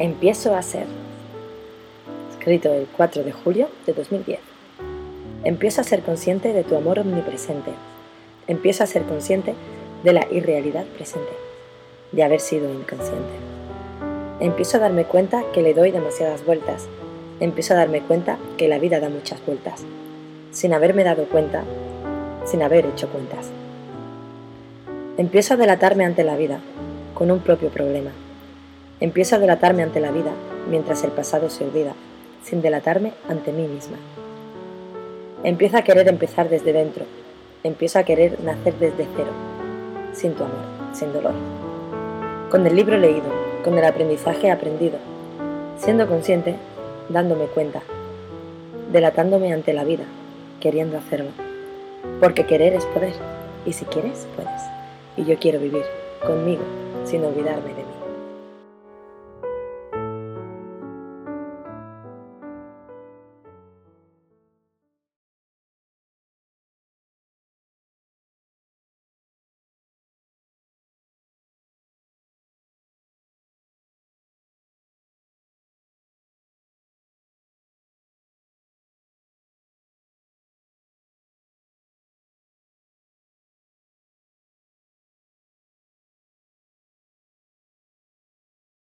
Empiezo a ser. Escrito el 4 de julio de 2010. Empiezo a ser consciente de tu amor omnipresente. Empiezo a ser consciente de la irrealidad presente, de haber sido inconsciente. Empiezo a darme cuenta que le doy demasiadas vueltas. Empiezo a darme cuenta que la vida da muchas vueltas, sin haberme dado cuenta, sin haber hecho cuentas. Empiezo a delatarme ante la vida, con un propio problema Empiezo a delatarme ante la vida mientras el pasado se olvida, sin delatarme ante mí misma. Empiezo a querer empezar desde dentro, empiezo a querer nacer desde cero, sin tu amor, sin dolor. Con el libro leído, con el aprendizaje aprendido, siendo consciente, dándome cuenta, delatándome ante la vida, queriendo hacerlo. Porque querer es poder, y si quieres, puedes. Y yo quiero vivir conmigo, sin olvidarme de mí.